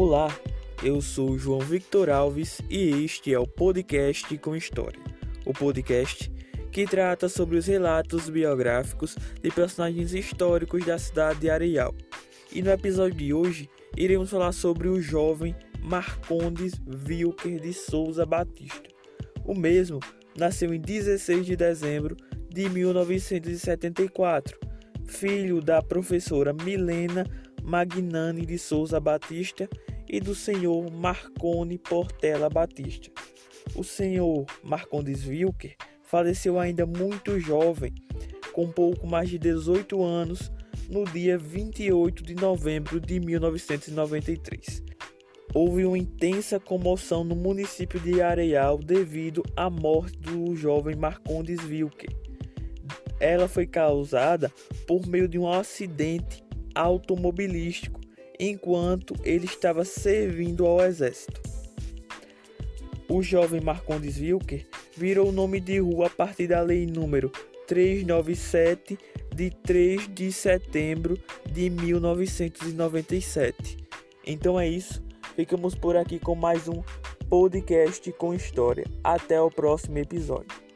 Olá, eu sou João Victor Alves e este é o podcast com História. O podcast que trata sobre os relatos biográficos de personagens históricos da cidade de Areal. E no episódio de hoje iremos falar sobre o jovem Marcondes Wilker de Souza Batista. O mesmo nasceu em 16 de dezembro de 1974, filho da professora Milena Magnani de Souza Batista e do senhor Marconi Portela Batista. O senhor Marcondes Wilker faleceu ainda muito jovem, com pouco mais de 18 anos, no dia 28 de novembro de 1993. Houve uma intensa comoção no município de Areal devido à morte do jovem Marcondes Wilker. Ela foi causada por meio de um acidente automobilístico enquanto ele estava servindo ao exército. O jovem Marcondes Wilker virou o nome de rua a partir da lei número 397 de 3 de setembro de 1997. Então é isso, ficamos por aqui com mais um podcast com história. Até o próximo episódio.